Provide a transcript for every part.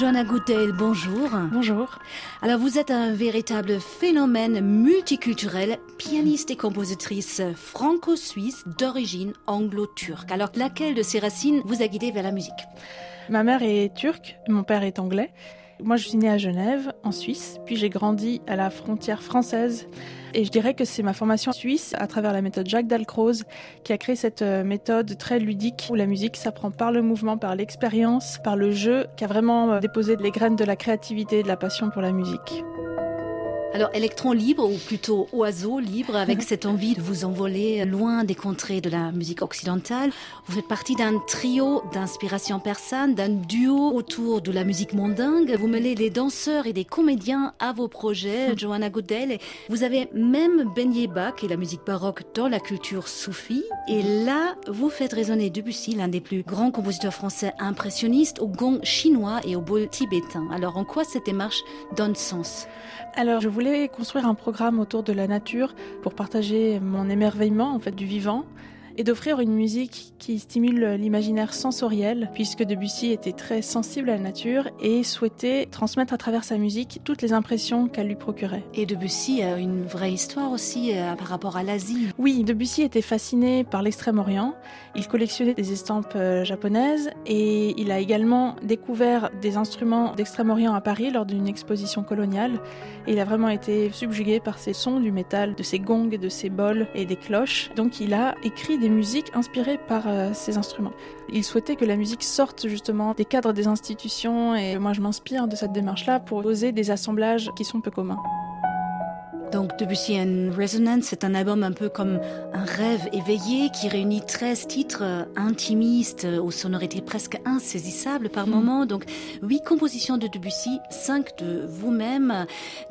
Joanna Goodale, bonjour. Bonjour. Alors vous êtes un véritable phénomène multiculturel, pianiste et compositrice franco-suisse d'origine anglo-turque. Alors laquelle de ces racines vous a guidé vers la musique? Ma mère est turque, mon père est anglais. Moi, je suis née à Genève, en Suisse, puis j'ai grandi à la frontière française. Et je dirais que c'est ma formation suisse, à travers la méthode Jacques Dalcroze, qui a créé cette euh, méthode très ludique où la musique s'apprend par le mouvement, par l'expérience, par le jeu, qui a vraiment euh, déposé les graines de la créativité et de la passion pour la musique. Alors, électron libre, ou plutôt oiseau libre, avec cette envie de vous envoler loin des contrées de la musique occidentale, vous faites partie d'un trio d'inspiration persane, d'un duo autour de la musique mondingue. Vous mêlez les danseurs et des comédiens à vos projets, Johanna Godel. Vous avez même baigné Bach et la musique baroque dans la culture soufie. Et là, vous faites résonner Debussy, l'un des plus grands compositeurs français impressionnistes, au gong chinois et au bol tibétain. Alors, en quoi cette démarche donne sens? Alors, je voulais construire un programme autour de la nature pour partager mon émerveillement en fait du vivant et d'offrir une musique qui stimule l'imaginaire sensoriel, puisque Debussy était très sensible à la nature et souhaitait transmettre à travers sa musique toutes les impressions qu'elle lui procurait. Et Debussy a une vraie histoire aussi euh, par rapport à l'Asie. Oui, Debussy était fasciné par l'Extrême-Orient. Il collectionnait des estampes euh, japonaises et il a également découvert des instruments d'Extrême-Orient à Paris lors d'une exposition coloniale. Et il a vraiment été subjugué par ces sons du métal, de ces gongs, de ces bols et des cloches. Donc il a écrit des musiques inspirées par euh, ces instruments. Il souhaitait que la musique sorte justement des cadres des institutions et moi je m'inspire de cette démarche-là pour oser des assemblages qui sont peu communs. Donc Debussy and Resonance, c'est un album un peu comme un rêve éveillé qui réunit 13 titres euh, intimistes euh, aux sonorités presque insaisissables par mm. moment. Donc huit compositions de Debussy, cinq de vous-même.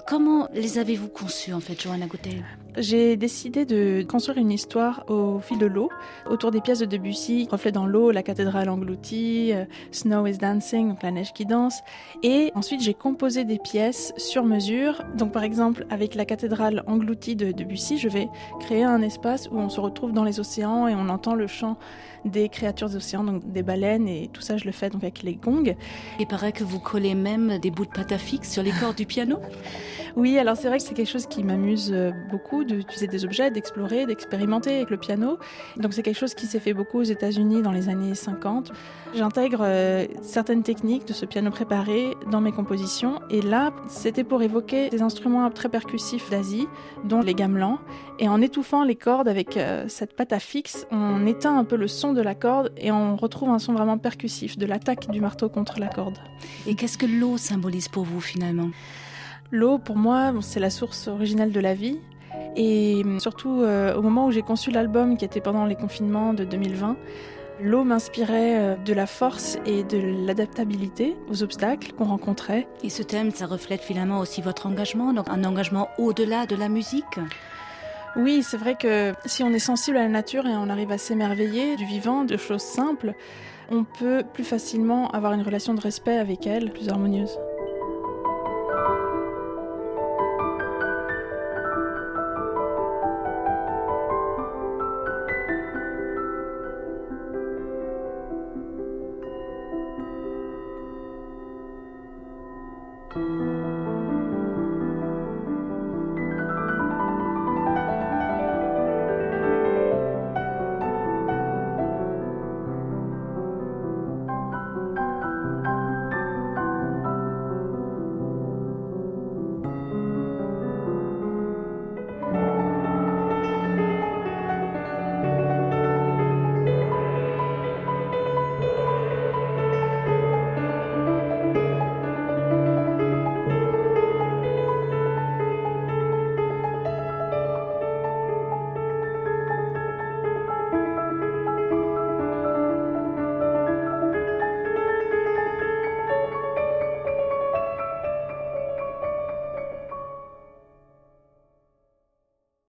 Comment les avez-vous conçues en fait, Johanna Gautel j'ai décidé de construire une histoire au fil de l'eau, autour des pièces de Debussy, Reflet dans l'eau, La cathédrale engloutie, euh, Snow is Dancing, donc la neige qui danse. Et ensuite, j'ai composé des pièces sur mesure. Donc, par exemple, avec la cathédrale engloutie de Debussy, je vais créer un espace où on se retrouve dans les océans et on entend le chant des créatures des océans, donc des baleines et tout ça, je le fais donc avec les gongs. Il paraît que vous collez même des bouts de pâte à fixe sur les cordes du piano. Oui, alors c'est vrai que c'est quelque chose qui m'amuse euh, beaucoup d'utiliser des objets, d'explorer, d'expérimenter avec le piano. Donc c'est quelque chose qui s'est fait beaucoup aux États-Unis dans les années 50. J'intègre euh, certaines techniques de ce piano préparé dans mes compositions et là, c'était pour évoquer des instruments très percussifs d'Asie, dont les gamelans. Et en étouffant les cordes avec euh, cette pâte à fixe, on éteint un peu le son de la corde et on retrouve un son vraiment percussif de l'attaque du marteau contre la corde. Et qu'est-ce que l'eau symbolise pour vous finalement? L'eau, pour moi, c'est la source originelle de la vie. Et surtout, euh, au moment où j'ai conçu l'album, qui était pendant les confinements de 2020, l'eau m'inspirait euh, de la force et de l'adaptabilité aux obstacles qu'on rencontrait. Et ce thème, ça reflète finalement aussi votre engagement, donc un engagement au-delà de la musique? Oui, c'est vrai que si on est sensible à la nature et on arrive à s'émerveiller du vivant, de choses simples, on peut plus facilement avoir une relation de respect avec elle, plus harmonieuse.